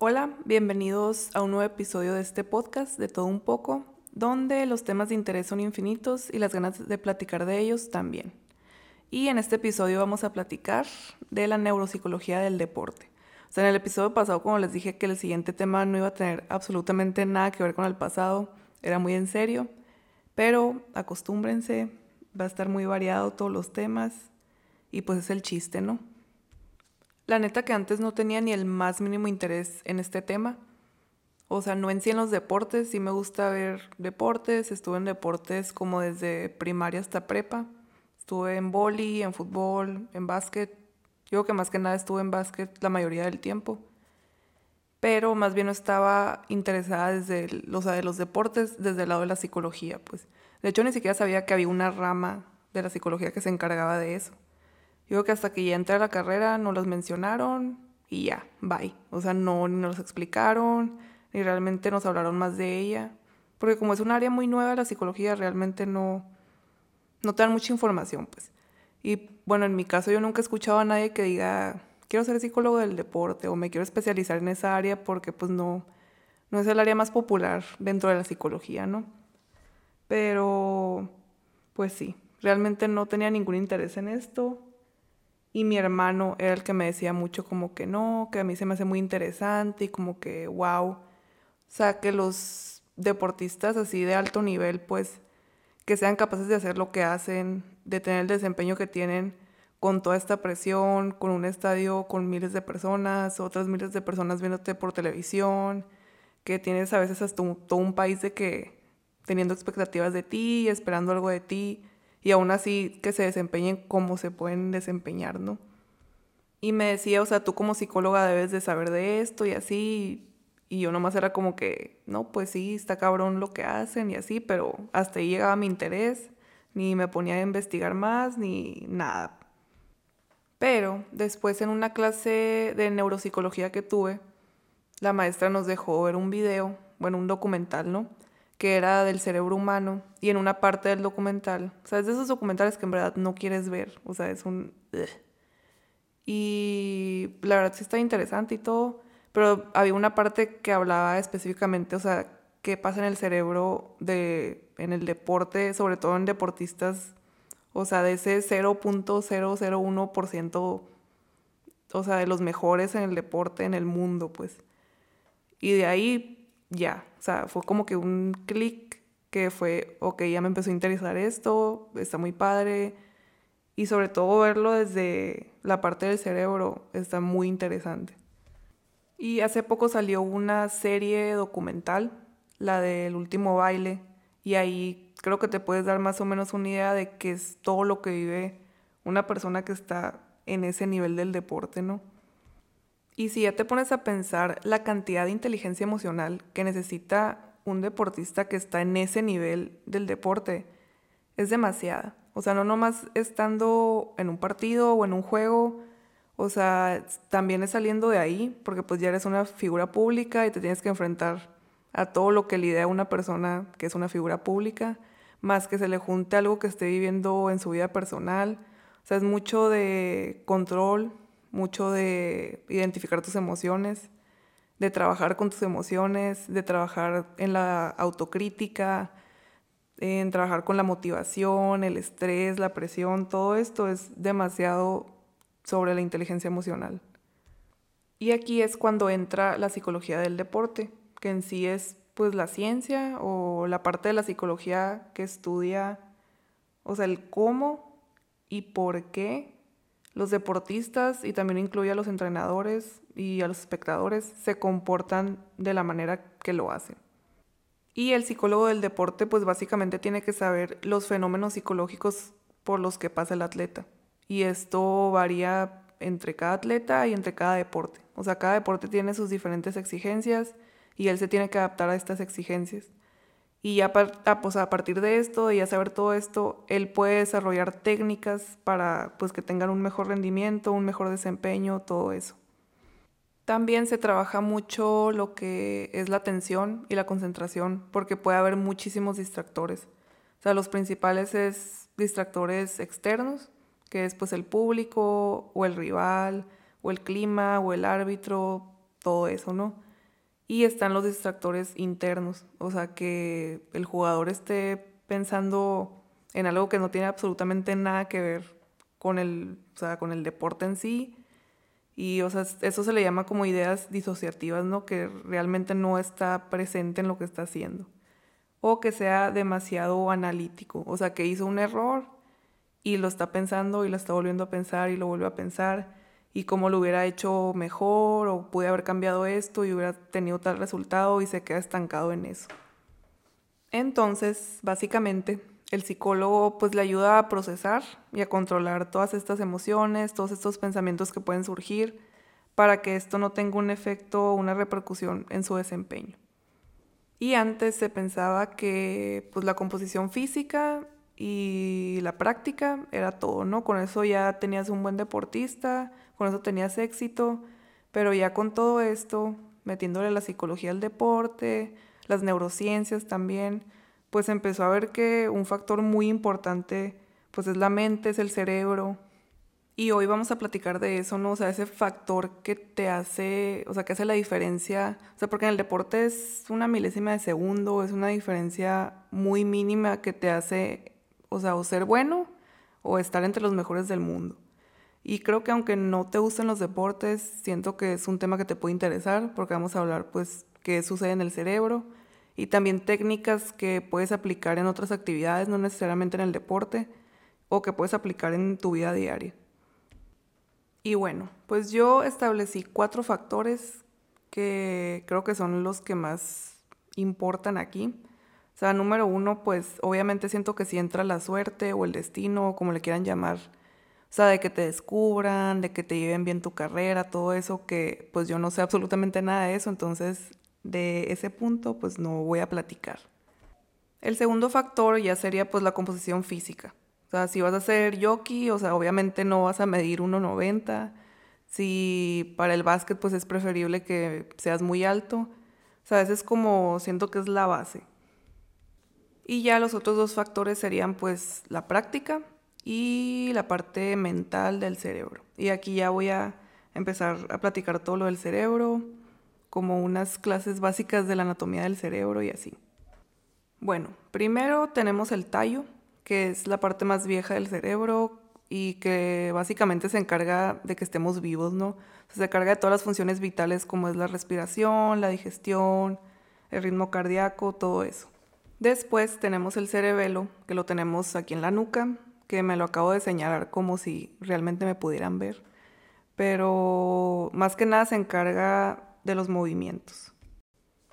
Hola, bienvenidos a un nuevo episodio de este podcast de todo un poco, donde los temas de interés son infinitos y las ganas de platicar de ellos también. Y en este episodio vamos a platicar de la neuropsicología del deporte. O sea, en el episodio pasado, como les dije que el siguiente tema no iba a tener absolutamente nada que ver con el pasado, era muy en serio, pero acostúmbrense, va a estar muy variado todos los temas y pues es el chiste, ¿no? La neta que antes no tenía ni el más mínimo interés en este tema. O sea, no en sí en los deportes, sí me gusta ver deportes, estuve en deportes como desde primaria hasta prepa. Estuve en boli, en fútbol, en básquet. Yo que más que nada estuve en básquet la mayoría del tiempo. Pero más bien no estaba interesada desde de los deportes, desde el lado de la psicología, pues. De hecho, ni siquiera sabía que había una rama de la psicología que se encargaba de eso. Yo que hasta que ya entré a la carrera no los mencionaron y ya, bye. O sea, no ni nos explicaron, ni realmente nos hablaron más de ella. Porque como es un área muy nueva la psicología, realmente no, no te dan mucha información, pues. Y bueno, en mi caso yo nunca he escuchado a nadie que diga, quiero ser psicólogo del deporte o me quiero especializar en esa área porque pues no, no es el área más popular dentro de la psicología, ¿no? Pero, pues sí, realmente no tenía ningún interés en esto. Y mi hermano era el que me decía mucho como que no, que a mí se me hace muy interesante y como que wow. O sea, que los deportistas así de alto nivel, pues, que sean capaces de hacer lo que hacen, de tener el desempeño que tienen con toda esta presión, con un estadio con miles de personas, otras miles de personas viéndote por televisión, que tienes a veces hasta todo un país de que teniendo expectativas de ti, esperando algo de ti y aún así que se desempeñen como se pueden desempeñar, ¿no? Y me decía, o sea, tú como psicóloga debes de saber de esto y así. Y yo nomás era como que, no, pues sí, está cabrón lo que hacen y así, pero hasta ahí llegaba mi interés, ni me ponía a investigar más, ni nada. Pero después en una clase de neuropsicología que tuve, la maestra nos dejó ver un video, bueno, un documental, ¿no? Que era del cerebro humano y en una parte del documental, o sea, es de esos documentales que en verdad no quieres ver, o sea, es un... Y la verdad sí está interesante y todo, pero había una parte que hablaba específicamente, o sea, qué pasa en el cerebro de, en el deporte, sobre todo en deportistas, o sea, de ese 0.001%, o sea, de los mejores en el deporte en el mundo, pues. Y de ahí ya, o sea, fue como que un clic que fue, ok, ya me empezó a interesar esto, está muy padre. Y sobre todo verlo desde la parte del cerebro está muy interesante. Y hace poco salió una serie documental, la del último baile, y ahí creo que te puedes dar más o menos una idea de qué es todo lo que vive una persona que está en ese nivel del deporte, ¿no? Y si ya te pones a pensar la cantidad de inteligencia emocional que necesita un deportista que está en ese nivel del deporte, es demasiada. O sea, no nomás estando en un partido o en un juego, o sea, también es saliendo de ahí, porque pues ya eres una figura pública y te tienes que enfrentar a todo lo que lidia una persona que es una figura pública, más que se le junte algo que esté viviendo en su vida personal. O sea, es mucho de control, mucho de identificar tus emociones, de trabajar con tus emociones, de trabajar en la autocrítica, en trabajar con la motivación, el estrés, la presión, todo esto es demasiado sobre la inteligencia emocional. Y aquí es cuando entra la psicología del deporte, que en sí es pues la ciencia o la parte de la psicología que estudia, o sea, el cómo y por qué los deportistas, y también incluye a los entrenadores y a los espectadores, se comportan de la manera que lo hacen. Y el psicólogo del deporte, pues básicamente tiene que saber los fenómenos psicológicos por los que pasa el atleta. Y esto varía entre cada atleta y entre cada deporte. O sea, cada deporte tiene sus diferentes exigencias y él se tiene que adaptar a estas exigencias. Y ya ah, pues, a partir de esto, de ya saber todo esto, él puede desarrollar técnicas para pues, que tengan un mejor rendimiento, un mejor desempeño, todo eso. También se trabaja mucho lo que es la atención y la concentración, porque puede haber muchísimos distractores. O sea, los principales es distractores externos, que es pues el público o el rival o el clima o el árbitro, todo eso, ¿no? Y están los distractores internos, o sea, que el jugador esté pensando en algo que no tiene absolutamente nada que ver con el, o sea, con el deporte en sí. Y, o sea, eso se le llama como ideas disociativas, ¿no? Que realmente no está presente en lo que está haciendo. O que sea demasiado analítico, o sea, que hizo un error y lo está pensando y lo está volviendo a pensar y lo vuelve a pensar y cómo lo hubiera hecho mejor o pude haber cambiado esto y hubiera tenido tal resultado y se queda estancado en eso. Entonces, básicamente, el psicólogo pues le ayuda a procesar y a controlar todas estas emociones, todos estos pensamientos que pueden surgir para que esto no tenga un efecto o una repercusión en su desempeño. Y antes se pensaba que pues la composición física y la práctica era todo, ¿no? Con eso ya tenías un buen deportista, con eso tenías éxito, pero ya con todo esto, metiéndole la psicología al deporte, las neurociencias también, pues empezó a ver que un factor muy importante pues es la mente, es el cerebro. Y hoy vamos a platicar de eso, ¿no? O sea, ese factor que te hace, o sea, que hace la diferencia, o sea, porque en el deporte es una milésima de segundo, es una diferencia muy mínima que te hace, o sea, o ser bueno o estar entre los mejores del mundo. Y creo que aunque no te gusten los deportes, siento que es un tema que te puede interesar porque vamos a hablar pues qué sucede en el cerebro y también técnicas que puedes aplicar en otras actividades, no necesariamente en el deporte, o que puedes aplicar en tu vida diaria. Y bueno, pues yo establecí cuatro factores que creo que son los que más importan aquí. O sea, número uno, pues obviamente siento que si entra la suerte o el destino, o como le quieran llamar, o sea, de que te descubran, de que te lleven bien tu carrera, todo eso, que pues yo no sé absolutamente nada de eso, entonces de ese punto pues no voy a platicar. El segundo factor ya sería pues la composición física. O sea, si vas a ser jockey, o sea, obviamente no vas a medir 1,90. Si para el básquet pues es preferible que seas muy alto. O sea, es como siento que es la base. Y ya los otros dos factores serían pues la práctica y la parte mental del cerebro. Y aquí ya voy a empezar a platicar todo lo del cerebro, como unas clases básicas de la anatomía del cerebro y así. Bueno, primero tenemos el tallo, que es la parte más vieja del cerebro y que básicamente se encarga de que estemos vivos, ¿no? se encarga de todas las funciones vitales como es la respiración, la digestión, el ritmo cardíaco, todo eso. Después tenemos el cerebelo, que lo tenemos aquí en la nuca, que me lo acabo de señalar como si realmente me pudieran ver. Pero más que nada se encarga de los movimientos.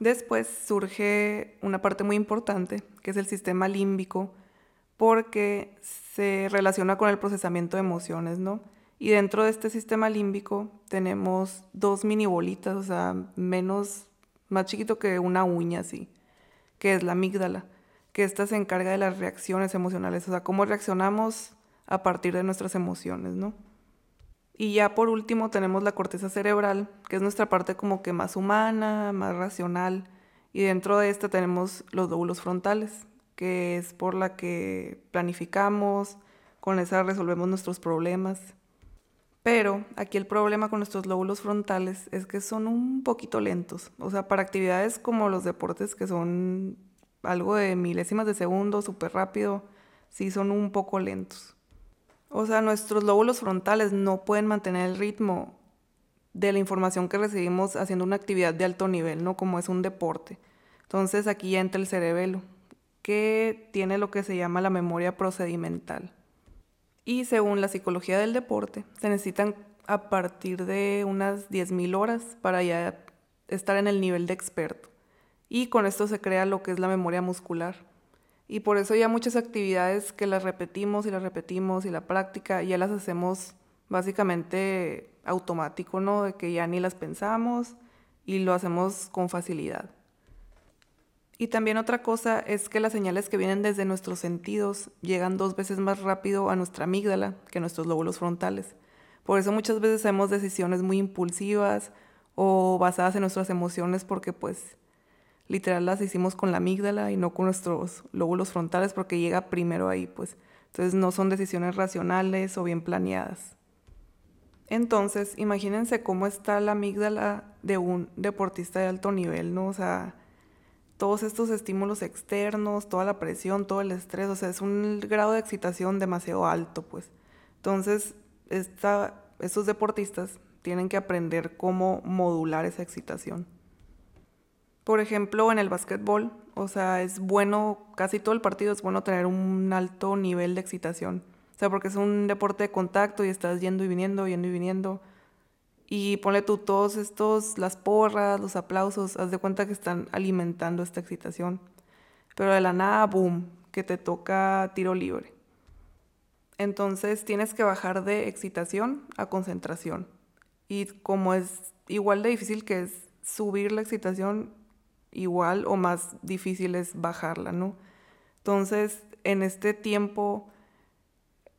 Después surge una parte muy importante, que es el sistema límbico, porque se relaciona con el procesamiento de emociones, ¿no? Y dentro de este sistema límbico tenemos dos mini bolitas, o sea, menos, más chiquito que una uña, así, que es la amígdala que ésta se encarga de las reacciones emocionales, o sea, cómo reaccionamos a partir de nuestras emociones, ¿no? Y ya por último tenemos la corteza cerebral, que es nuestra parte como que más humana, más racional, y dentro de esta tenemos los lóbulos frontales, que es por la que planificamos, con esa resolvemos nuestros problemas. Pero aquí el problema con nuestros lóbulos frontales es que son un poquito lentos. O sea, para actividades como los deportes que son algo de milésimas de segundo, súper rápido, sí son un poco lentos. O sea, nuestros lóbulos frontales no pueden mantener el ritmo de la información que recibimos haciendo una actividad de alto nivel, ¿no? Como es un deporte. Entonces aquí ya entra el cerebelo, que tiene lo que se llama la memoria procedimental. Y según la psicología del deporte, se necesitan a partir de unas 10.000 horas para ya estar en el nivel de experto y con esto se crea lo que es la memoria muscular. Y por eso ya muchas actividades que las repetimos y las repetimos y la práctica ya las hacemos básicamente automático, ¿no? De que ya ni las pensamos y lo hacemos con facilidad. Y también otra cosa es que las señales que vienen desde nuestros sentidos llegan dos veces más rápido a nuestra amígdala que a nuestros lóbulos frontales. Por eso muchas veces hacemos decisiones muy impulsivas o basadas en nuestras emociones porque pues literal las hicimos con la amígdala y no con nuestros lóbulos frontales porque llega primero ahí, pues. Entonces no son decisiones racionales o bien planeadas. Entonces, imagínense cómo está la amígdala de un deportista de alto nivel, ¿no? O sea, todos estos estímulos externos, toda la presión, todo el estrés, o sea, es un grado de excitación demasiado alto, pues. Entonces, estos deportistas tienen que aprender cómo modular esa excitación. Por ejemplo, en el básquetbol, o sea, es bueno, casi todo el partido es bueno tener un alto nivel de excitación. O sea, porque es un deporte de contacto y estás yendo y viniendo, yendo y viniendo. Y ponle tú todos estos, las porras, los aplausos, haz de cuenta que están alimentando esta excitación. Pero de la nada, boom, que te toca tiro libre. Entonces tienes que bajar de excitación a concentración. Y como es igual de difícil que es subir la excitación, igual o más difícil es bajarla, ¿no? Entonces, en este tiempo,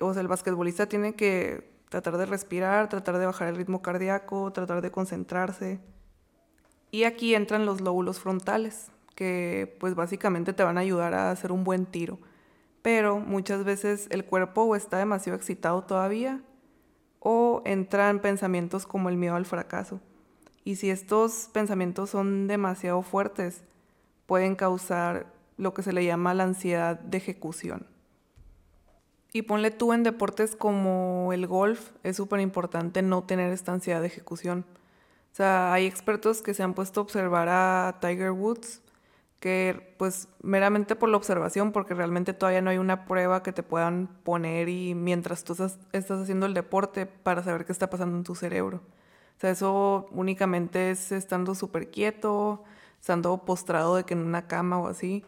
o sea, el basquetbolista tiene que tratar de respirar, tratar de bajar el ritmo cardíaco, tratar de concentrarse. Y aquí entran los lóbulos frontales, que pues básicamente te van a ayudar a hacer un buen tiro. Pero muchas veces el cuerpo está demasiado excitado todavía o entran pensamientos como el miedo al fracaso. Y si estos pensamientos son demasiado fuertes, pueden causar lo que se le llama la ansiedad de ejecución. Y ponle tú en deportes como el golf, es súper importante no tener esta ansiedad de ejecución. O sea, hay expertos que se han puesto a observar a Tiger Woods, que pues meramente por la observación, porque realmente todavía no hay una prueba que te puedan poner y mientras tú estás, estás haciendo el deporte para saber qué está pasando en tu cerebro. O sea, eso únicamente es estando súper quieto, estando postrado de que en una cama o así.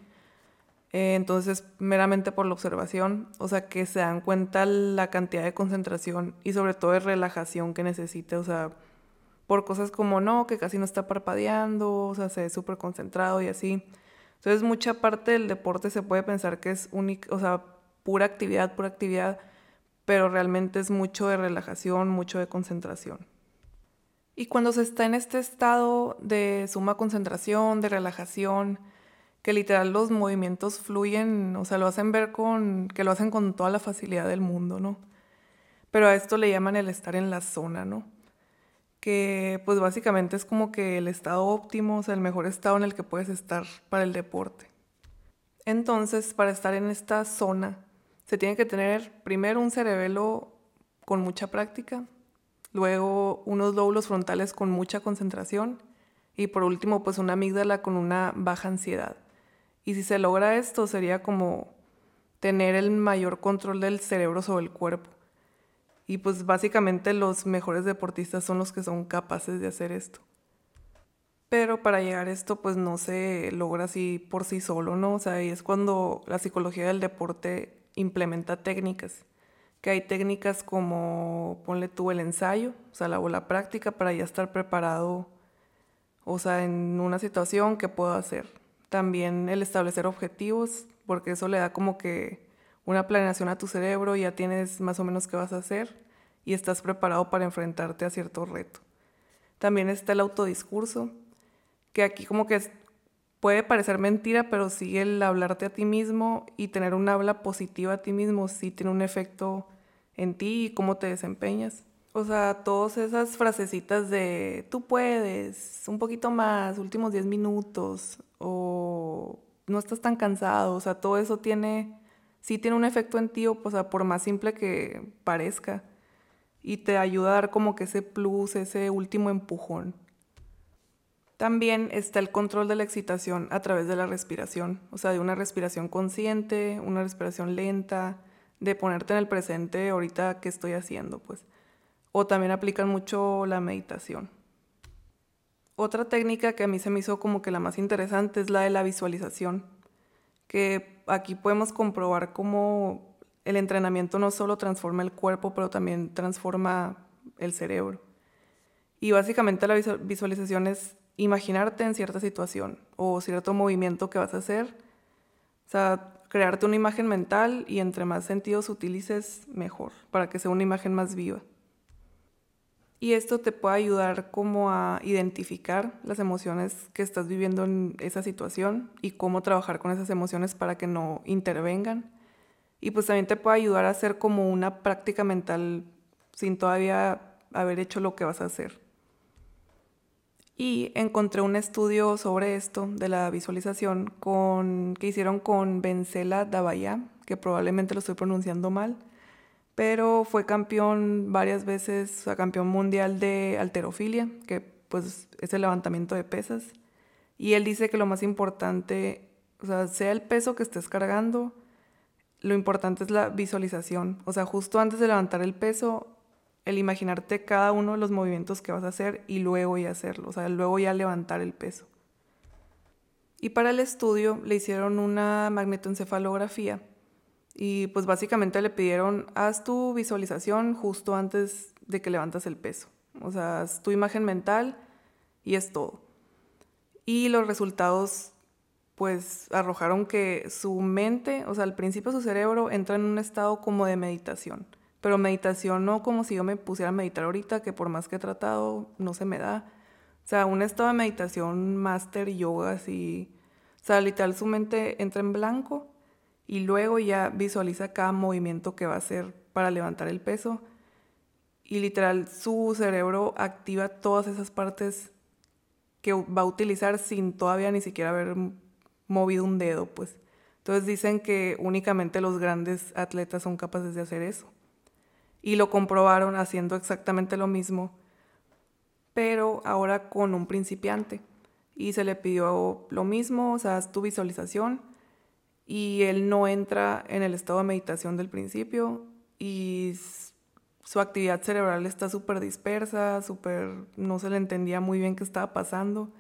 Eh, entonces, meramente por la observación, o sea, que se dan cuenta la cantidad de concentración y sobre todo de relajación que necesite, o sea, por cosas como no, que casi no está parpadeando, o sea, se ve súper concentrado y así. Entonces, mucha parte del deporte se puede pensar que es única, o sea, pura actividad, pura actividad, pero realmente es mucho de relajación, mucho de concentración. Y cuando se está en este estado de suma concentración, de relajación, que literal los movimientos fluyen, o sea, lo hacen ver con, que lo hacen con toda la facilidad del mundo, ¿no? Pero a esto le llaman el estar en la zona, ¿no? Que pues básicamente es como que el estado óptimo, o sea, el mejor estado en el que puedes estar para el deporte. Entonces, para estar en esta zona, se tiene que tener primero un cerebelo con mucha práctica, luego unos lóbulos frontales con mucha concentración y por último pues una amígdala con una baja ansiedad. Y si se logra esto sería como tener el mayor control del cerebro sobre el cuerpo. Y pues básicamente los mejores deportistas son los que son capaces de hacer esto. Pero para llegar a esto pues no se logra así por sí solo, ¿no? O sea, ahí es cuando la psicología del deporte implementa técnicas que hay técnicas como ponle tú el ensayo, o sea, la, la práctica para ya estar preparado, o sea, en una situación que puedo hacer. También el establecer objetivos, porque eso le da como que una planeación a tu cerebro, ya tienes más o menos qué vas a hacer y estás preparado para enfrentarte a cierto reto. También está el autodiscurso, que aquí como que puede parecer mentira, pero sí el hablarte a ti mismo y tener un habla positiva a ti mismo sí tiene un efecto en ti y cómo te desempeñas. O sea, todas esas frasecitas de tú puedes, un poquito más, últimos 10 minutos, o no estás tan cansado, o sea, todo eso tiene, sí tiene un efecto en ti, o, sea, por más simple que parezca, y te ayuda a dar como que ese plus, ese último empujón. También está el control de la excitación a través de la respiración, o sea, de una respiración consciente, una respiración lenta, de ponerte en el presente ahorita que estoy haciendo, pues. O también aplican mucho la meditación. Otra técnica que a mí se me hizo como que la más interesante es la de la visualización, que aquí podemos comprobar cómo el entrenamiento no solo transforma el cuerpo, pero también transforma el cerebro. Y básicamente la visualización es imaginarte en cierta situación o cierto movimiento que vas a hacer. O sea, crearte una imagen mental y entre más sentidos utilices, mejor, para que sea una imagen más viva. Y esto te puede ayudar como a identificar las emociones que estás viviendo en esa situación y cómo trabajar con esas emociones para que no intervengan. Y pues también te puede ayudar a hacer como una práctica mental sin todavía haber hecho lo que vas a hacer. Y encontré un estudio sobre esto de la visualización que hicieron con Bencela Davaya, que probablemente lo estoy pronunciando mal, pero fue campeón varias veces, o sea, campeón mundial de alterofilia, que pues es el levantamiento de pesas. Y él dice que lo más importante, o sea, sea el peso que estés cargando, lo importante es la visualización. O sea, justo antes de levantar el peso, el imaginarte cada uno de los movimientos que vas a hacer y luego ya hacerlo, o sea, luego ya levantar el peso. Y para el estudio le hicieron una magnetoencefalografía y pues básicamente le pidieron, haz tu visualización justo antes de que levantas el peso. O sea, haz tu imagen mental y es todo. Y los resultados pues arrojaron que su mente, o sea, al principio su cerebro entra en un estado como de meditación pero meditación no como si yo me pusiera a meditar ahorita, que por más que he tratado, no se me da. O sea, un estado de meditación, máster, yoga, así. O sea, literal, su mente entra en blanco y luego ya visualiza cada movimiento que va a hacer para levantar el peso. Y literal, su cerebro activa todas esas partes que va a utilizar sin todavía ni siquiera haber movido un dedo, pues. Entonces dicen que únicamente los grandes atletas son capaces de hacer eso y lo comprobaron haciendo exactamente lo mismo, pero ahora con un principiante. Y se le pidió lo mismo, o sea, tu visualización y él no entra en el estado de meditación del principio y su actividad cerebral está súper dispersa, súper, no se le entendía muy bien qué estaba pasando.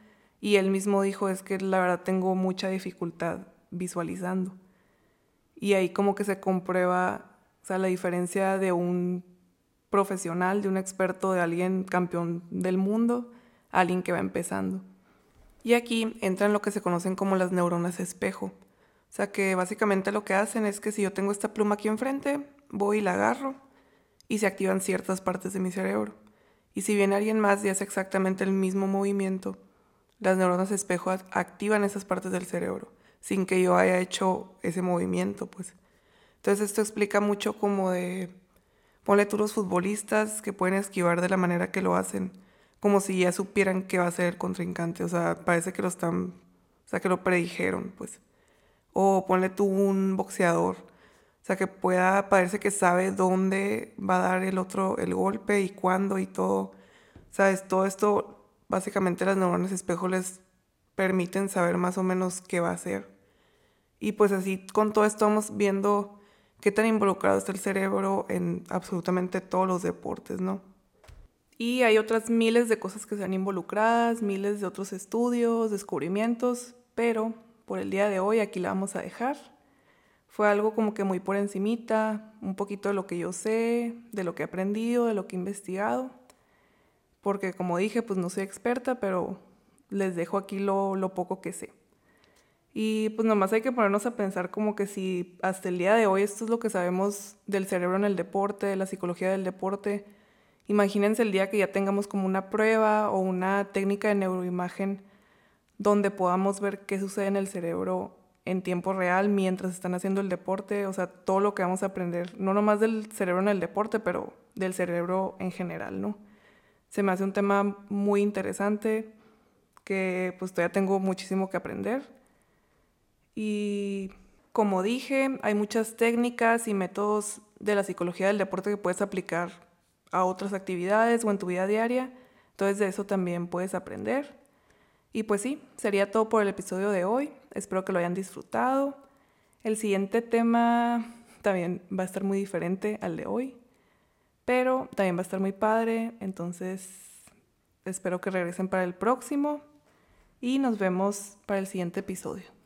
Y él mismo dijo, es que la verdad tengo mucha dificultad visualizando. Y ahí como que se comprueba o sea, la diferencia de un profesional, de un experto, de alguien campeón del mundo, alguien que va empezando. Y aquí entran lo que se conocen como las neuronas espejo. O sea que básicamente lo que hacen es que si yo tengo esta pluma aquí enfrente, voy y la agarro y se activan ciertas partes de mi cerebro. Y si viene alguien más y hace exactamente el mismo movimiento, las neuronas espejo activan esas partes del cerebro sin que yo haya hecho ese movimiento, pues. Entonces esto explica mucho como de, ponle tú los futbolistas que pueden esquivar de la manera que lo hacen, como si ya supieran qué va a ser el contrincante, o sea, parece que lo están, o sea, que lo predijeron, pues. O ponle tú un boxeador, o sea, que pueda, parece que sabe dónde va a dar el otro el golpe y cuándo y todo. ¿Sabes? Todo esto, básicamente las neuronas espejo les permiten saber más o menos qué va a hacer. Y pues así con todo esto vamos viendo qué tan involucrado está el cerebro en absolutamente todos los deportes, ¿no? Y hay otras miles de cosas que se han involucradas, miles de otros estudios, descubrimientos, pero por el día de hoy aquí la vamos a dejar. Fue algo como que muy por encimita, un poquito de lo que yo sé, de lo que he aprendido, de lo que he investigado, porque como dije, pues no soy experta, pero les dejo aquí lo, lo poco que sé. Y pues nomás hay que ponernos a pensar como que si hasta el día de hoy esto es lo que sabemos del cerebro en el deporte, de la psicología del deporte, imagínense el día que ya tengamos como una prueba o una técnica de neuroimagen donde podamos ver qué sucede en el cerebro en tiempo real mientras están haciendo el deporte, o sea, todo lo que vamos a aprender, no nomás del cerebro en el deporte, pero del cerebro en general, ¿no? Se me hace un tema muy interesante que pues todavía tengo muchísimo que aprender y como dije, hay muchas técnicas y métodos de la psicología del deporte que puedes aplicar a otras actividades o en tu vida diaria. Entonces de eso también puedes aprender. Y pues sí, sería todo por el episodio de hoy. Espero que lo hayan disfrutado. El siguiente tema también va a estar muy diferente al de hoy, pero también va a estar muy padre. Entonces espero que regresen para el próximo y nos vemos para el siguiente episodio.